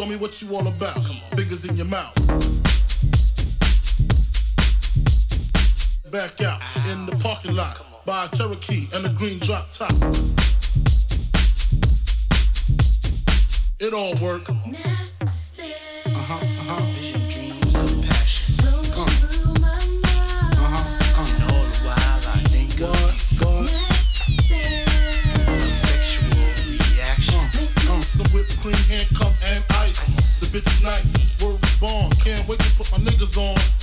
Show me what you all about. Fingers in your mouth. Back out in the parking lot by a Cherokee and a green drop top. It all worked. night. Word was born. Can't wait to put my niggas on.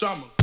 Summer.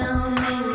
tell me